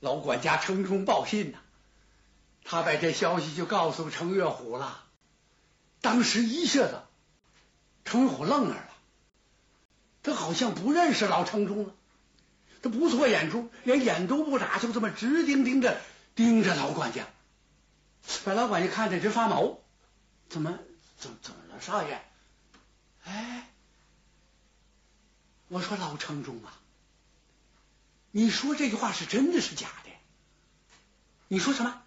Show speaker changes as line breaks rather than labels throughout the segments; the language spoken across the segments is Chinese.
老管家程冲报信呐，他把这消息就告诉程月虎了。当时一下子，程月虎愣那儿了，他好像不认识老程冲了。他不错眼珠，连眼都不眨，就这么直盯盯着盯着老管家，把老管家看的直发毛。怎么怎怎么了，少爷？哎，我说老程冲啊，你说这句话是真的是假的？你说什么？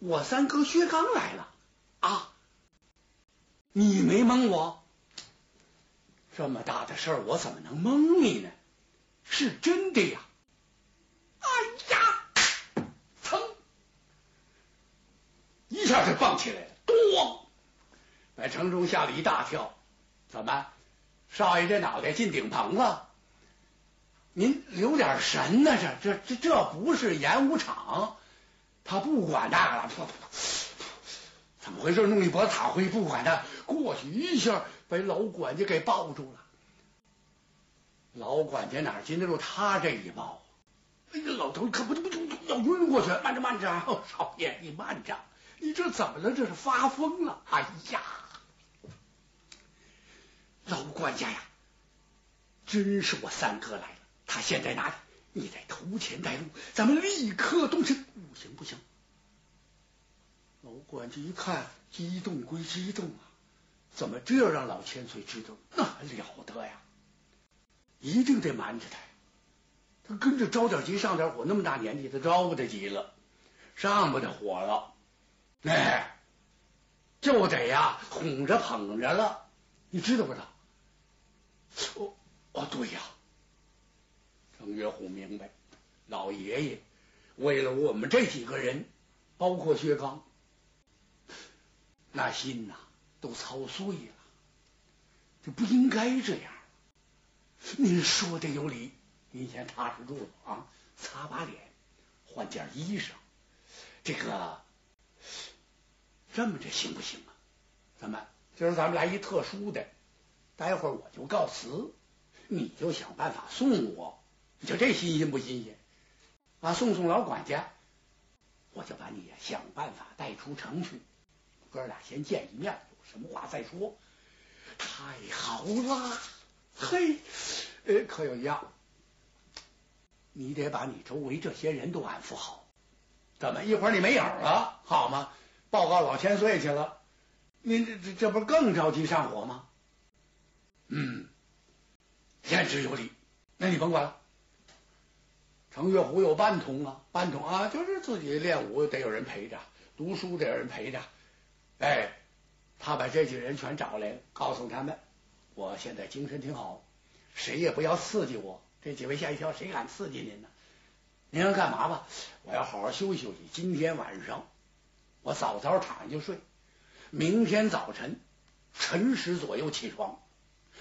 我三哥薛刚来了啊？你没蒙我？这么大的事儿，我怎么能蒙你呢？是真的呀！哎呀，噌，一下就蹦起来了，咚，把程中吓了一大跳。怎么，少爷这脑袋进顶棚了？您留点神呢？这这这这不是演武场，他不管那个了。怎么回事？弄一脖子塔灰，不管他，过去一下把老管家给抱住了。老管家哪经得住他这一抱？哎呀，老头可不不不要晕过去！慢着慢着，少爷你慢着，你这怎么了？这是发疯了！哎呀，老管家呀，真是我三哥来了，他现在哪里？你在头前带路，咱们立刻动身。不行不行！老管家一看，激动归激动啊，怎么这让老千岁知道？那还了得呀！一定得瞒着他，他跟着着点急上点火，那么大年纪他着不得急了，上不得火了，哎，就得呀哄着捧着了，你知道不知道？哦哦，对呀，程月虎明白，老爷爷为了我们这几个人，包括薛刚，那心呐都操碎了，就不应该这样。您说的有理，您先踏实住了啊！擦把脸，换件衣裳，这个这么着行不行啊？怎么今儿咱们来一特殊的？待会儿我就告辞，你就想办法送我，你说这新鲜不新鲜？啊，送送老管家，我就把你想办法带出城去，哥俩先见一面，有什么话再说。太好啦！嘿，呃，可有一样，你得把你周围这些人都安抚好。怎么一会儿你没影了，好吗？报告老千岁去了，您这这这不更着急上火吗？嗯，言之有理，那你甭管了。程月虎有半童啊，半童啊，就是自己练武得有人陪着，读书得有人陪着。哎，他把这几个人全找来，告诉他们。我现在精神挺好，谁也不要刺激我。这几位吓一跳，谁敢刺激您呢？您要干嘛吧？我要好好休息休息。今天晚上我早早躺下就睡，明天早晨辰时左右起床，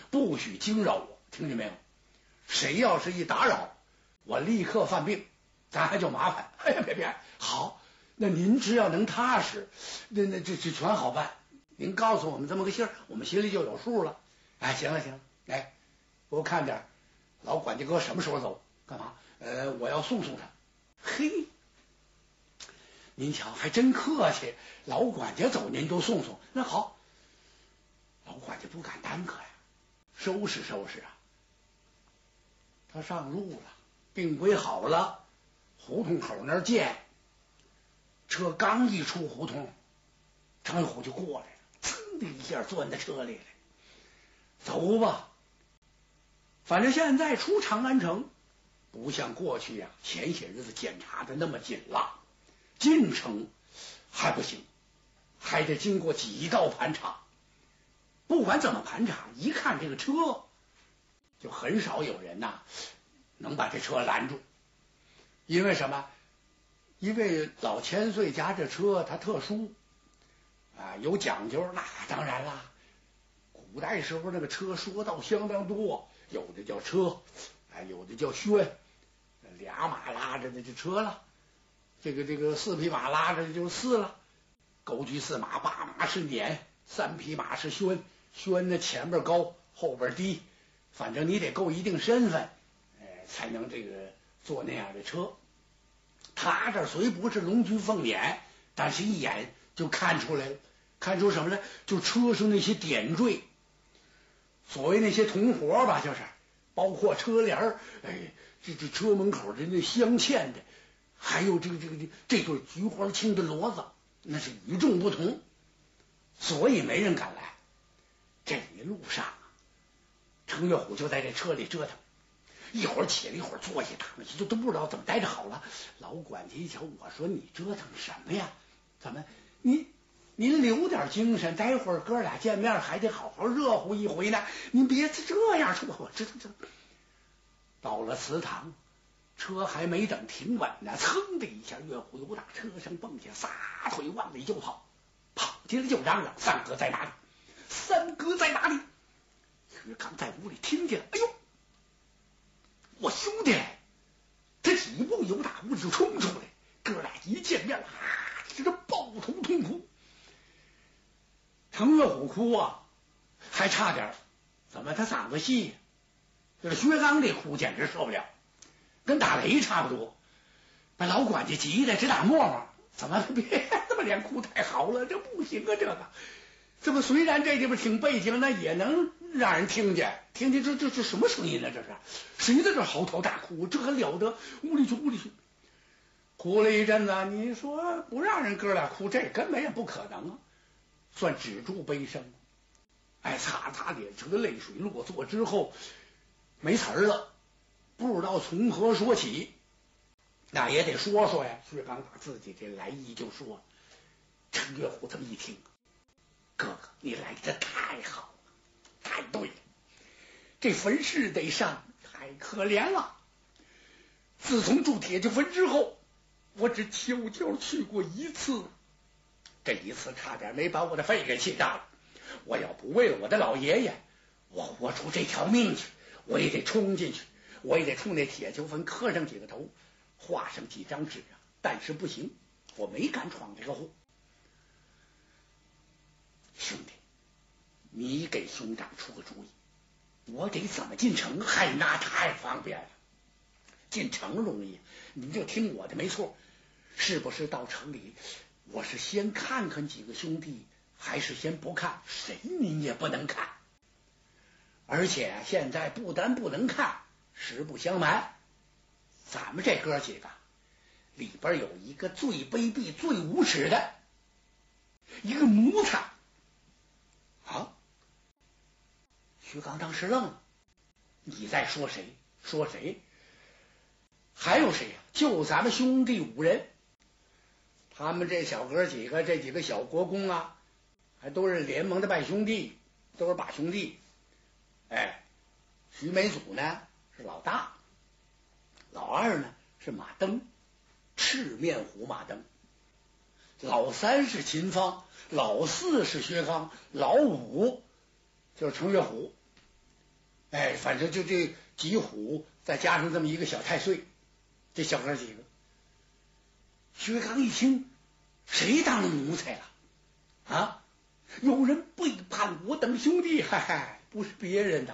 不许惊扰我，听见没有？谁要是一打扰，我立刻犯病，咱还就麻烦。哎呀，别别，好，那您只要能踏实，那那这这全好办。您告诉我们这么个信儿，我们心里就有数了。哎，行了行了，哎，给我看点老管家哥什么时候走？干嘛？呃，我要送送他。嘿，您瞧，还真客气。老管家走，您都送送。那好，老管家不敢耽搁呀，收拾收拾啊。他上路了，病归好了，胡同口那儿见。车刚一出胡同，张虎就过来了，噌的一下钻在车里了。走吧，反正现在出长安城，不像过去呀，前些日子检查的那么紧了。进城还不行，还得经过几道盘查。不管怎么盘查，一看这个车，就很少有人呐能把这车拦住。因为什么？因为老千岁家这车它特殊啊，有讲究。那当然啦。古代时候那个车说道相当多，有的叫车，哎，有的叫轩，俩马拉着的就车了，这个这个四匹马拉着的就四了，勾驹四马，八马是辇，三匹马是轩，轩呢前边高后边低，反正你得够一定身份，才能这个坐那样的车。他这虽不是龙驹凤辇，但是一眼就看出来了，看出什么呢？就车上那些点缀，所谓那些铜活吧，就是包括车帘儿，哎，这这车门口的那镶嵌的，还有这个这个这这对菊花青的骡子，那是与众不同，所以没人敢来。这一路上啊，程月虎就在这车里折腾，一会儿起来，一会儿坐下，躺下，就都不知道怎么待着好了。老管家一瞧，我说你折腾什么呀？怎么您您留点精神，待会儿哥俩见面还得好好热乎一回呢。您别这样说，我知道知道。到了祠堂，车还没等停稳呢，噌的一下，岳虎由打车上蹦下，撒腿往里就跑，跑进来就嚷嚷：“三哥在哪里？”三哥在哪里？薛刚在屋里听见了，哎呦，我兄弟！他几步由打屋里就冲出来，哥俩一见面，啊，这是抱头痛哭。程月虎哭啊，还差点，怎么他嗓子细？这薛刚这哭简直受不了，跟打雷差不多，把老管家急的直打沫沫。怎么别这么连哭太好了？这不行啊，这个。这不虽然这地方挺背景，那也能让人听见。听听这这这什么声音呢？这是谁在这嚎啕大哭？这还了得！屋里去，屋里去，哭了一阵子。你说不让人哥俩哭，这根本也不可能啊！算止住悲声。哎，擦擦脸上的泪水落座之后，没词儿了，不知道从何说起。那也得说说呀。薛刚把自己这来意就说。陈月虎这么一听。哥哥，你来的太好太对了。这坟是得上，太可怜了。自从住铁匠坟之后，我只悄悄去过一次，这一次差点没把我的肺给气炸了。我要不为了我的老爷爷，我豁出这条命去，我也得冲进去，我也得冲那铁球坟磕上几个头，画上几张纸啊。但是不行，我没敢闯这个祸。兄弟，你给兄长出个主意，我得怎么进城？嗨，那太方便了，进城容易，你就听我的，没错。是不是到城里？我是先看看几个兄弟，还是先不看？谁你也不能看。而且现在不单不能看，实不相瞒，咱们这哥几个里边有一个最卑鄙、最无耻的一个奴才。啊！徐刚当时愣了，你在说谁？说谁？还有谁呀？就咱们兄弟五人，他们这小哥几个，这几个小国公啊，还都是联盟的拜兄弟，都是把兄弟。哎，徐美祖呢是老大，老二呢是马登，赤面虎马登，老三是秦芳。老四是薛刚，老五就是程月虎，哎，反正就这几虎，再加上这么一个小太岁，这小哥几个。薛刚一听，谁当了奴才了？啊，有人背叛我等兄弟，嗨嗨，不是别人呐，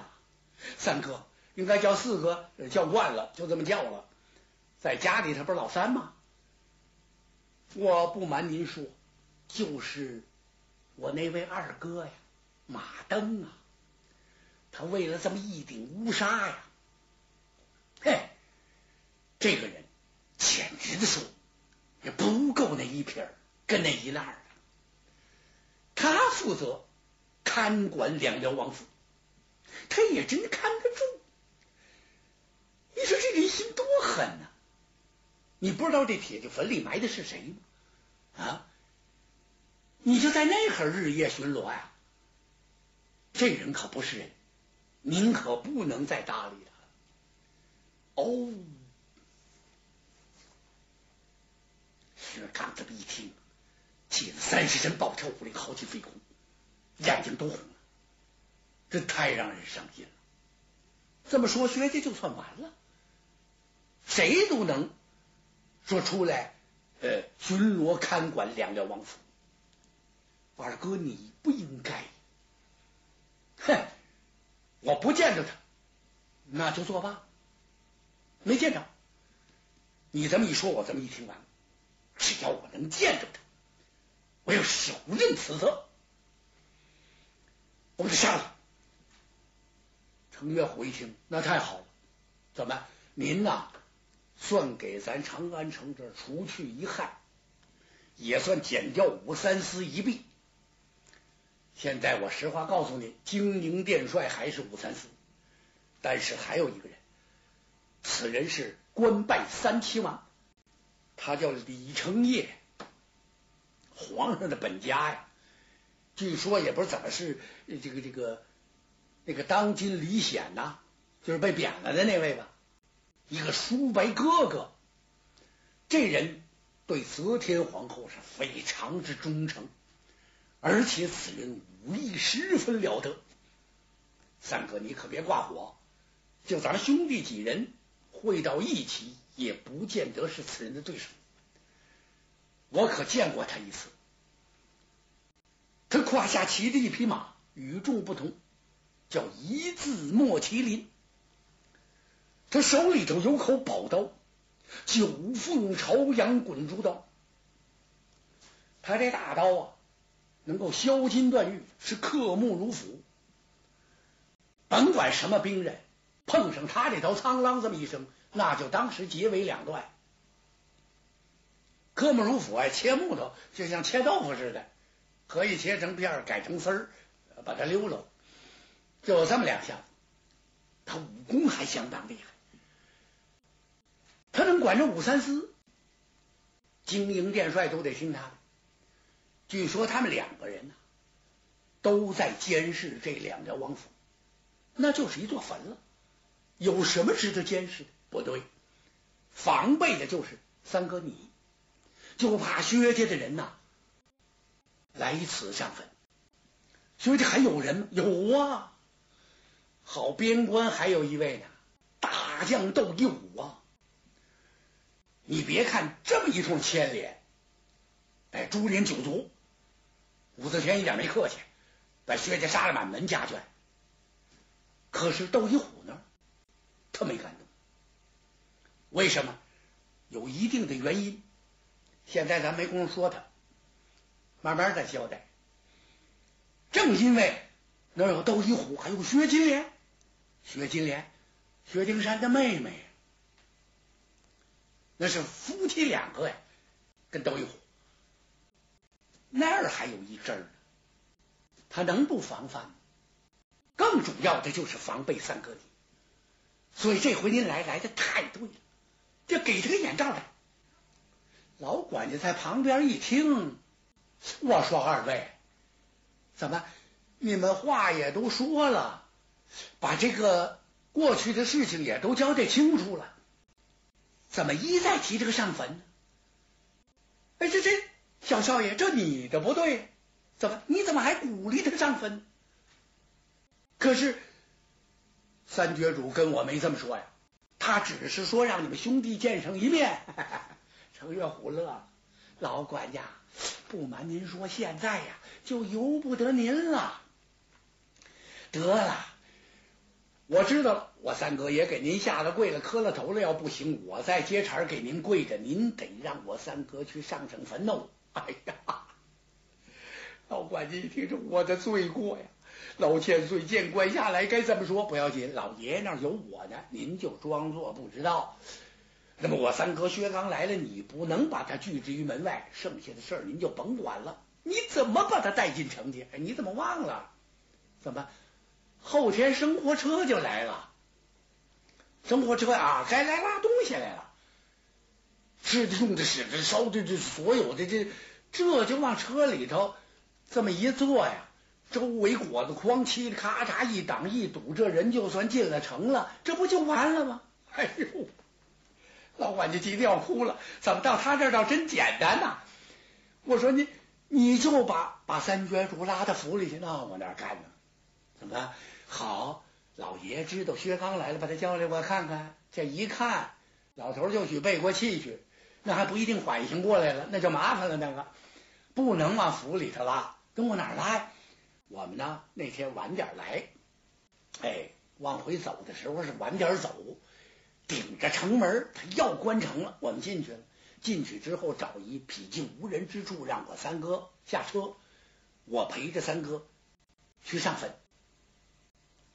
三哥应该叫四哥，叫惯了，就这么叫了。在家里他不是老三吗？我不瞒您说。就是我那位二哥呀，马登啊，他为了这么一顶乌纱呀，嘿，这个人简直的说也不够那一撇跟那一烂的。他负责看管两辽王府，他也真看得住。你说这人心多狠呐！你不知道这铁匠坟里埋的是谁吗？啊？你就在那会儿日夜巡逻呀？这人可不是人，您可不能再搭理他了。哦，薛刚这么一听，气得三十身暴跳如雷，好气飞红，眼睛都红了。这太让人伤心了。这么说，薛家就算完了，谁都能说出来，呃，巡逻看管两辽王府。二哥，你不应该！哼，我不见着他，那就作罢。没见着，你这么一说，我这么一听完，只要我能见着他，我要手刃此策。我把他杀了。程月虎一听，那太好了，怎么？您呐，算给咱长安城这除去一害，也算减掉武三思一弊。现在我实话告诉你，京宁殿帅还是武三思，但是还有一个人，此人是官拜三齐王，他叫李承业，皇上的本家呀。据说也不知怎么是这个这个那个当今李显呐，就是被贬了的那位吧。一个叔伯哥哥，这人对则天皇后是非常之忠诚，而且此人武艺十分了得。三哥，你可别挂火，就咱兄弟几人会到一起，也不见得是此人的对手。我可见过他一次，他胯下骑着一匹马，与众不同，叫一字莫麒麟。他手里头有口宝刀，九凤朝阳滚珠刀。他这大刀啊，能够削金断玉，是刻木如斧。甭管什么兵刃，碰上他这刀，苍狼这么一声，那就当时截为两段。刻木如斧啊，切木头就像切豆腐似的，可以切成片改成丝儿，把它溜了，就这么两下子。他武功还相当厉害。他能管着武三思，经营殿帅都得听他的。据说他们两个人呢，都在监视这两家王府，那就是一座坟了。有什么值得监视的？不对，防备的就是三哥你，就怕薛家的人呐来此上坟。薛家还有人吗？有啊，好边关还有一位呢，大将窦一武啊。你别看这么一通牵连，哎，株连九族，武则天一点没客气，把薛家杀了满门家眷。可是窦一虎呢，他没敢动，为什么？有一定的原因。现在咱没工夫说他，慢慢再交代。正因为那有窦一虎，还有薛金莲，薛金莲，薛丁山的妹妹。那是夫妻两个呀，跟窦一虎那儿还有一针儿，他能不防范吗？更主要的就是防备三哥你，所以这回您来来的太对了，就给他个眼罩来。老管家在旁边一听，我说二位，怎么你们话也都说了，把这个过去的事情也都交代清楚了。怎么一再提这个上坟呢？哎，这这小少爷，这你的不对，怎么你怎么还鼓励他上坟？可是三绝主跟我没这么说呀，他只是说让你们兄弟见上一面。程月虎乐了，老管家，不瞒您说，现在呀就由不得您了。得了。我知道了，我三哥也给您下了跪了，磕了头了。要不行，我再接茬给您跪着。您得让我三哥去上上坟哦。哎呀，老管家一听这我的罪过呀！老千岁见官下来，该怎么说？不要紧，老爷那儿有我呢，您就装作不知道。那么我三哥薛刚来了，你不能把他拒之于门外，剩下的事儿您就甭管了。你怎么把他带进城去？你怎么忘了？怎么？后天生活车就来了，生活车啊，该来拉东西来了，吃的、用的、使的、烧的，这所有的这，这就往车里头这么一坐呀，周围果子筐嘁哩咔嚓一挡一堵，这人就算进了城了，这不就完了吗？哎呦，老管家急得要哭了，怎么到他这儿倒真简单呐？我说你，你就把把三绝主拉到府里去，那往哪干呢？怎么？好，老爷知道薛刚来了，把他叫来，我看看。这一看，老头就许背过气去，那还不一定缓刑过来了，那就麻烦了。那个不能往府里头拉，跟我哪儿拉？我们呢那天晚点来，哎，往回走的时候是晚点走，顶着城门，他要关城了。我们进去了，进去之后找一僻静无人之处，让我三哥下车，我陪着三哥去上坟。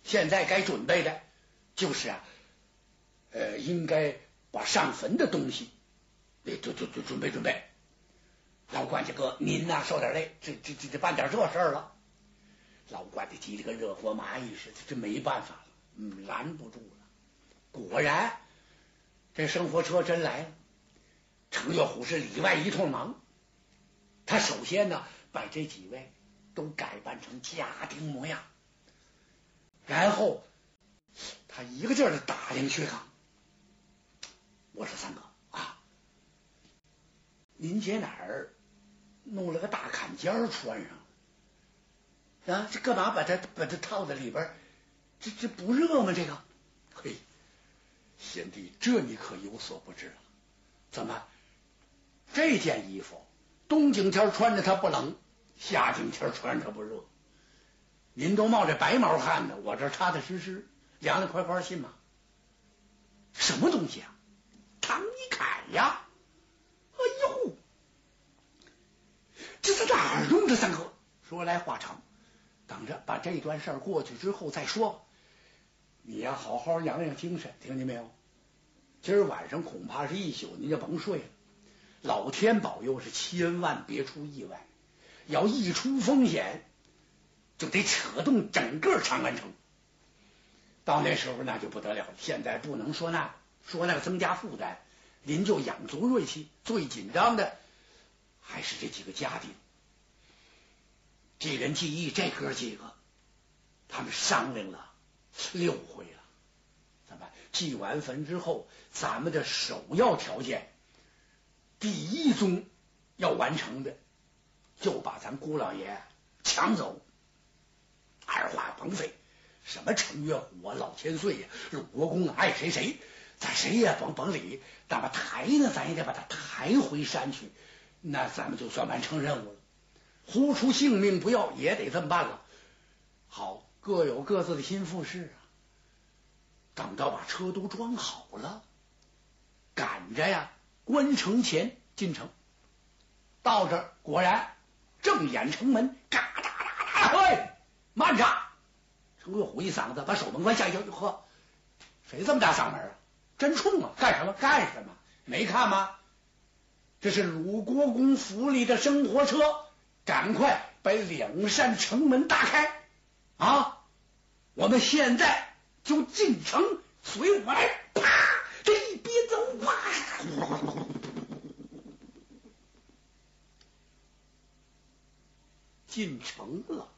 现在该准备的就是啊，呃，应该把上坟的东西，得准准准准备准备。老管家哥，您呐受点累，这这这这办点这事儿了。老管家急得跟热锅蚂蚁似的，这没办法了，嗯，拦不住了。果然，这生活车真来了。程月虎是里外一通忙，他首先呢把这几位都改扮成家丁模样，然后他一个劲儿的打量薛刚。我说三哥您姐哪儿？弄了个大坎肩穿上，啊，这干嘛把它把它套在里边？这这不热吗？这个，嘿，贤弟，这你可有所不知了。怎么，这件衣服冬景天穿着它不冷，夏景天穿着不热？您都冒着白毛汗呢，我这踏踏实实，凉凉快快，信吗？什么东西啊？唐尼凯呀！这是哪儿弄的？三哥，说来话长，等着把这段事儿过去之后再说。你呀，好好养养精神，听见没有？今儿晚上恐怕是一宿，您就甭睡了。老天保佑，是千万别出意外。要一出风险，就得扯动整个长安城。到那时候那就不得了。现在不能说那，说那个增加负担。您就养足锐气，最紧张的。还是这几个家丁，这人记忆，这哥几个，他们商量了六回了。咱们祭完坟之后，咱们的首要条件，第一宗要完成的，就把咱姑老爷抢走。二话甭费，什么程月虎啊、老千岁呀、鲁国公，爱谁谁，咱谁也甭甭理。那么抬呢，咱也得把他抬回山去。那咱们就算完成任务了，呼出性命不要也得这么办了。好，各有各自的心腹事啊。等到把车都装好了，赶着呀，关城前进城。到这果然正掩城门，嘎哒哒哒，嘿，慢着！程月虎一嗓子把守门官吓一跳，呵，谁这么大嗓门啊？真冲啊！干什么？干什么？没看吗？这是鲁国公府里的生活车，赶快把两扇城门打开啊！我们现在就进城，随我来！啪，这一别走，哇，进城了。